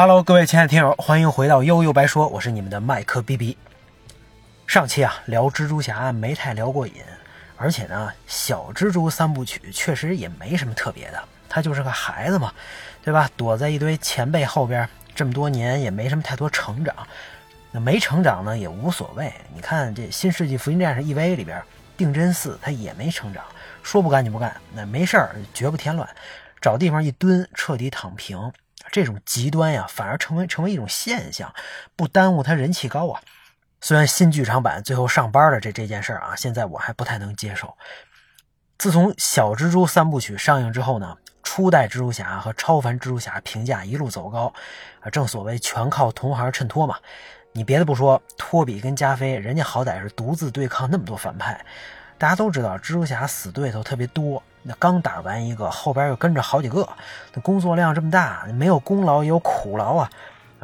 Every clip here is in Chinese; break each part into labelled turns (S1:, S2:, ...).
S1: Hello，各位亲爱的听友，欢迎回到悠悠白说，我是你们的麦克 B B。上期啊聊蜘蛛侠没太聊过瘾，而且呢，小蜘蛛三部曲确实也没什么特别的，他就是个孩子嘛，对吧？躲在一堆前辈后边这么多年也没什么太多成长，那没成长呢也无所谓。你看这《新世纪福音战士 EV》里边，定真寺他也没成长，说不干就不干，那没事儿绝不添乱，找地方一蹲，彻底躺平。这种极端呀，反而成为成为一种现象，不耽误他人气高啊。虽然新剧场版最后上班了这这件事儿啊，现在我还不太能接受。自从小蜘蛛三部曲上映之后呢，初代蜘蛛侠和超凡蜘蛛侠评价一路走高啊，正所谓全靠同行衬托嘛。你别的不说，托比跟加菲，人家好歹是独自对抗那么多反派。大家都知道，蜘蛛侠死对头特别多。那刚打完一个，后边又跟着好几个，那工作量这么大，没有功劳也有苦劳啊！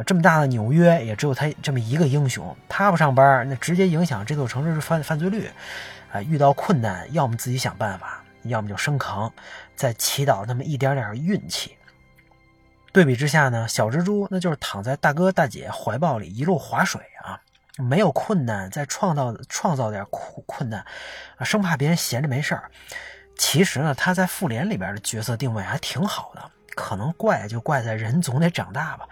S1: 这么大的纽约，也只有他这么一个英雄，他不上班，那直接影响这座城市犯犯罪率。啊，遇到困难，要么自己想办法，要么就生扛，再祈祷那么一点点运气。对比之下呢，小蜘蛛那就是躺在大哥大姐怀抱里一路划水。没有困难，再创造创造点困困难，生怕别人闲着没事儿。其实呢，他在复联里边的角色定位还挺好的，可能怪就怪在人总得长大吧。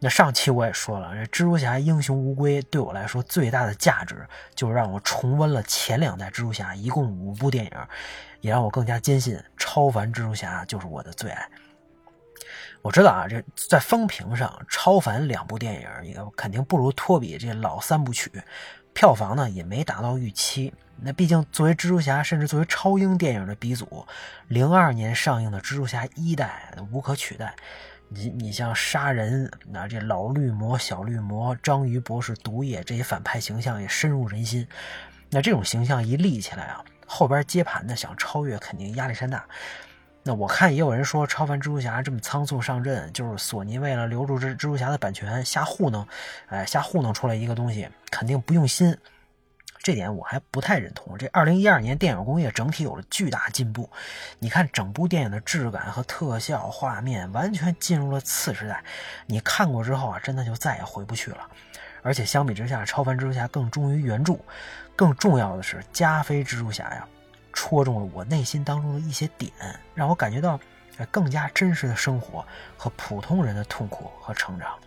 S1: 那上期我也说了，这蜘蛛侠英雄无归对我来说最大的价值，就是让我重温了前两代蜘蛛侠一共五部电影，也让我更加坚信超凡蜘蛛侠就是我的最爱。我知道啊，这在风评上，超凡两部电影也肯定不如托比这老三部曲，票房呢也没达到预期。那毕竟作为蜘蛛侠，甚至作为超英电影的鼻祖，零二年上映的蜘蛛侠一代无可取代。你你像杀人，那这老绿魔、小绿魔、章鱼博士、毒液这些反派形象也深入人心。那这种形象一立起来啊，后边接盘的想超越肯定压力山大。那我看也有人说，超凡蜘蛛侠这么仓促上阵，就是索尼为了留住蜘蜘蛛侠的版权瞎糊弄，哎，瞎糊弄出来一个东西，肯定不用心。这点我还不太认同。这二零一二年电影工业整体有了巨大进步，你看整部电影的质感和特效画面完全进入了次时代。你看过之后啊，真的就再也回不去了。而且相比之下，超凡蜘蛛侠更忠于原著，更重要的是加菲蜘蛛侠呀。戳中了我内心当中的一些点，让我感觉到更加真实的生活和普通人的痛苦和成长。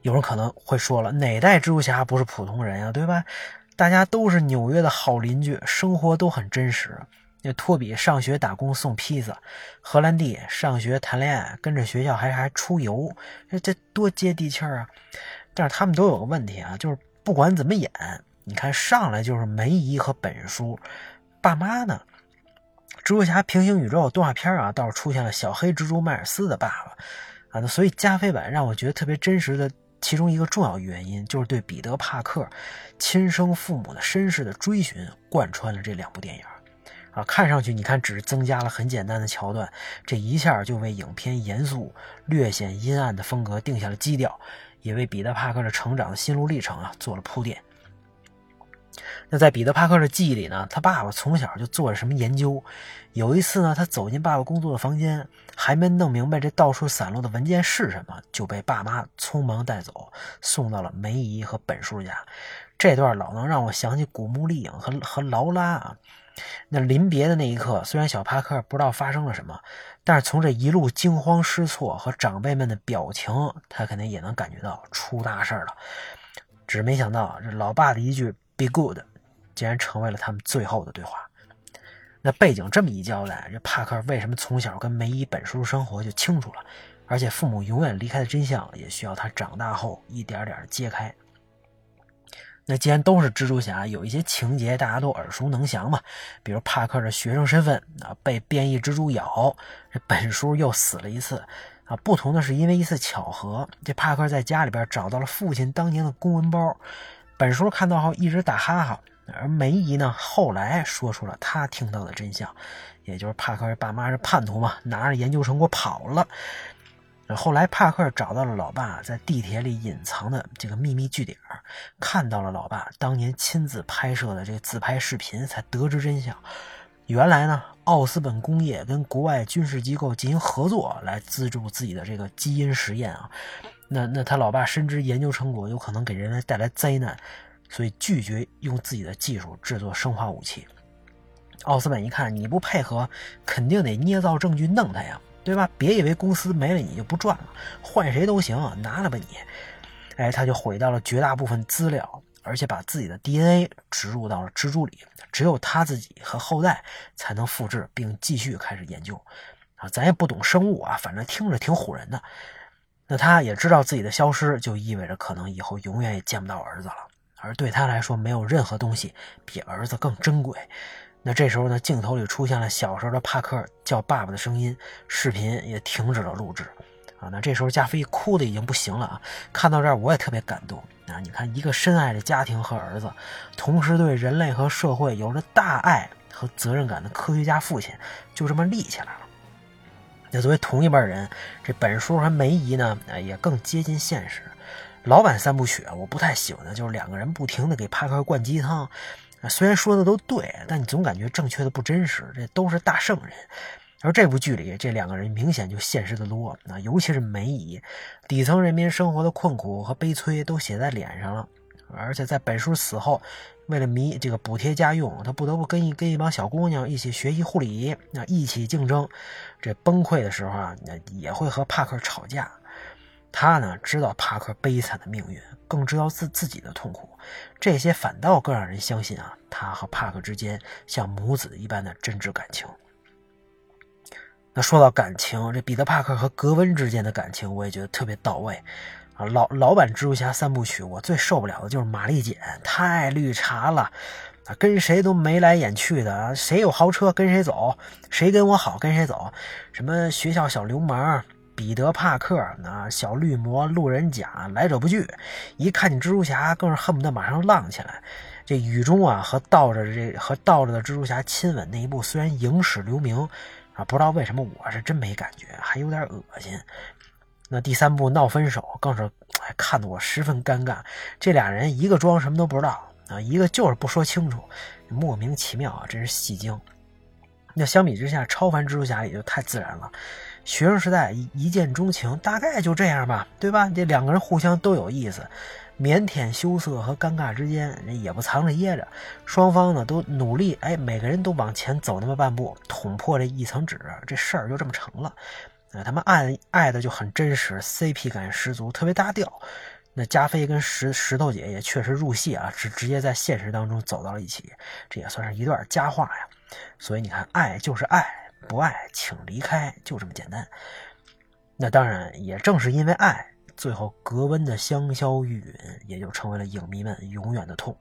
S1: 有人可能会说了，哪代蜘蛛侠不是普通人呀，对吧？大家都是纽约的好邻居，生活都很真实。那托比上学打工送披萨，荷兰弟上学谈恋爱，跟着学校还还出游，这这多接地气儿啊！但是他们都有个问题啊，就是不管怎么演，你看上来就是梅姨和本叔。爸妈呢？蜘蛛侠平行宇宙动画片啊，倒是出现了小黑蜘蛛迈尔斯的爸爸啊。那所以加菲版让我觉得特别真实的其中一个重要原因，就是对彼得帕克亲生父母的身世的追寻，贯穿了这两部电影啊。看上去你看只是增加了很简单的桥段，这一下就为影片严肃、略显阴暗的风格定下了基调，也为彼得帕克的成长的心路历程啊做了铺垫。那在彼得·帕克的记忆里呢，他爸爸从小就做着什么研究。有一次呢，他走进爸爸工作的房间，还没弄明白这到处散落的文件是什么，就被爸妈匆忙带走，送到了梅姨和本叔家。这段老能让我想起古墓丽影和和劳拉啊。那临别的那一刻，虽然小帕克不知道发生了什么，但是从这一路惊慌失措和长辈们的表情，他肯定也能感觉到出大事了。只是没想到，这老爸的一句。Be good，竟然成为了他们最后的对话。那背景这么一交代，这帕克为什么从小跟梅姨本叔生活就清楚了。而且父母永远离开的真相，也需要他长大后一点点揭开。那既然都是蜘蛛侠，有一些情节大家都耳熟能详嘛，比如帕克的学生身份啊被变异蜘蛛咬，这本叔又死了一次啊。不同的是，因为一次巧合，这帕克在家里边找到了父亲当年的公文包。本叔看到后一直打哈哈，而梅姨呢，后来说出了她听到的真相，也就是帕克爸妈是叛徒嘛，拿着研究成果跑了。后来帕克找到了老爸在地铁里隐藏的这个秘密据点，看到了老爸当年亲自拍摄的这个自拍视频，才得知真相。原来呢，奥斯本工业跟国外军事机构进行合作，来资助自己的这个基因实验啊。那那他老爸深知研究成果有可能给人类带来灾难，所以拒绝用自己的技术制作生化武器。奥斯本一看你不配合，肯定得捏造证据弄他呀，对吧？别以为公司没了你就不赚了，换谁都行，拿了吧你。哎，他就毁掉了绝大部分资料。而且把自己的 DNA 植入到了蜘蛛里，只有他自己和后代才能复制并继续开始研究。啊，咱也不懂生物啊，反正听着挺唬人的。那他也知道自己的消失就意味着可能以后永远也见不到儿子了，而对他来说，没有任何东西比儿子更珍贵。那这时候呢，镜头里出现了小时候的帕克叫爸爸的声音，视频也停止了录制。啊，那这时候加菲哭的已经不行了啊！看到这儿我也特别感动啊！你看，一个深爱着家庭和儿子，同时对人类和社会有着大爱和责任感的科学家父亲，就这么立起来了。那作为同一辈人，这本书和梅姨呢，也更接近现实。老版三部曲啊，我不太喜欢的就是两个人不停的给帕克灌鸡汤，虽然说的都对，但你总感觉正确的不真实。这都是大圣人。而这部剧里，这两个人明显就现实的多啊，尤其是梅姨，底层人民生活的困苦和悲催都写在脸上了。而且在本叔死后，为了弥这个补贴家用，他不得不跟一跟一帮小姑娘一起学习护理，那一起竞争。这崩溃的时候啊，那也会和帕克吵架。他呢，知道帕克悲惨的命运，更知道自自己的痛苦。这些反倒更让人相信啊，他和帕克之间像母子一般的真挚感情。那说到感情，这彼得·帕克和格温之间的感情，我也觉得特别到位啊。老老版蜘蛛侠三部曲，我最受不了的就是玛丽简，太绿茶了啊，跟谁都眉来眼去的，谁有豪车跟谁走，谁跟我好跟谁走。什么学校小流氓，彼得·帕克，那小绿魔，路人甲，来者不拒。一看见蜘蛛侠，更是恨不得马上浪起来。这雨中啊，和倒着这和倒着的蜘蛛侠亲吻那一幕，虽然影史留名。啊，不知道为什么我是真没感觉，还有点恶心。那第三部闹分手更是，哎，看得我十分尴尬。这俩人一个装什么都不知道啊，一个就是不说清楚，莫名其妙啊，真是戏精。那相比之下，超凡蜘蛛侠也就太自然了。学生时代一一见钟情，大概就这样吧，对吧？这两个人互相都有意思。腼腆羞涩和尴尬之间，也不藏着掖着，双方呢都努力，哎，每个人都往前走那么半步，捅破这一层纸，这事儿就这么成了。啊，他们爱爱的就很真实，CP 感十足，特别搭调。那加菲跟石石头姐也确实入戏啊，直直接在现实当中走到了一起，这也算是一段佳话呀。所以你看，爱就是爱，不爱请离开，就这么简单。那当然，也正是因为爱。最后，格温的香消玉殒，也就成为了影迷们永远的痛。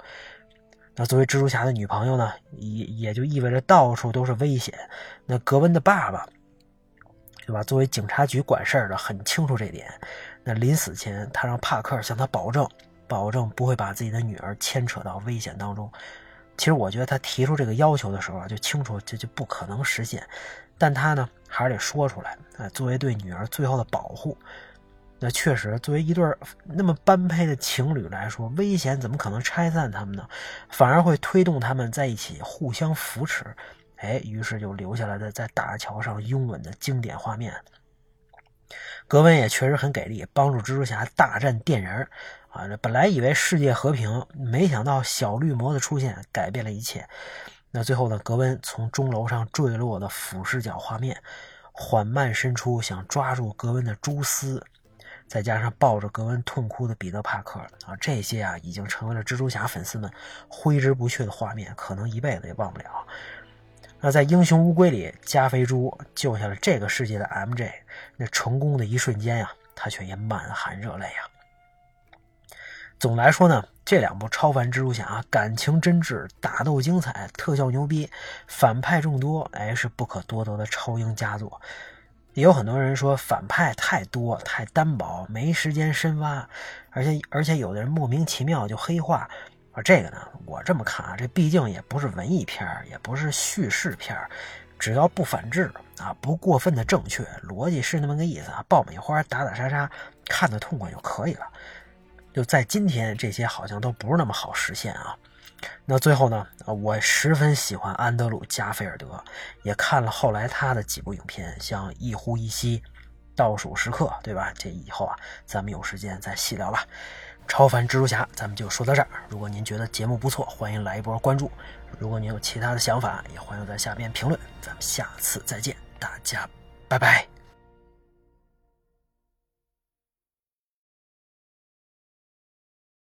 S1: 那作为蜘蛛侠的女朋友呢，也也就意味着到处都是危险。那格温的爸爸，对吧？作为警察局管事儿的，很清楚这点。那临死前，他让帕克向他保证，保证不会把自己的女儿牵扯到危险当中。其实，我觉得他提出这个要求的时候啊，就清楚这就不可能实现。但他呢，还是得说出来，啊，作为对女儿最后的保护。那确实，作为一对那么般配的情侣来说，危险怎么可能拆散他们呢？反而会推动他们在一起互相扶持。哎，于是就留下来的在大桥上拥吻的经典画面。格温也确实很给力，帮助蜘蛛侠大战电人啊！这本来以为世界和平，没想到小绿魔的出现改变了一切。那最后呢？格温从钟楼上坠落的俯视角画面，缓慢伸出想抓住格温的蛛丝。再加上抱着格温痛哭的彼得·帕克啊，这些啊已经成为了蜘蛛侠粉丝们挥之不去的画面，可能一辈子也忘不了。那在《英雄乌龟》里，加菲猪救下了这个世界的 MJ，那成功的一瞬间呀，他却也满含热泪啊。总来说呢，这两部超凡蜘蛛侠啊感情真挚，打斗精彩，特效牛逼，反派众多，哎，是不可多得的超英佳作。也有很多人说反派太多太单薄，没时间深挖，而且而且有的人莫名其妙就黑化。而这个呢，我这么看啊，这毕竟也不是文艺片也不是叙事片只要不反制啊，不过分的正确，逻辑是那么个意思啊，爆米花打打杀杀，看得痛快就可以了。就在今天，这些好像都不是那么好实现啊。那最后呢，我十分喜欢安德鲁·加菲尔德，也看了后来他的几部影片，像《一呼一吸》《倒数时刻》，对吧？这以后啊，咱们有时间再细聊吧。超凡蜘蛛侠，咱们就说到这儿。如果您觉得节目不错，欢迎来一波关注。如果您有其他的想法，也欢迎在下边评论。咱们下次再见，大家拜拜。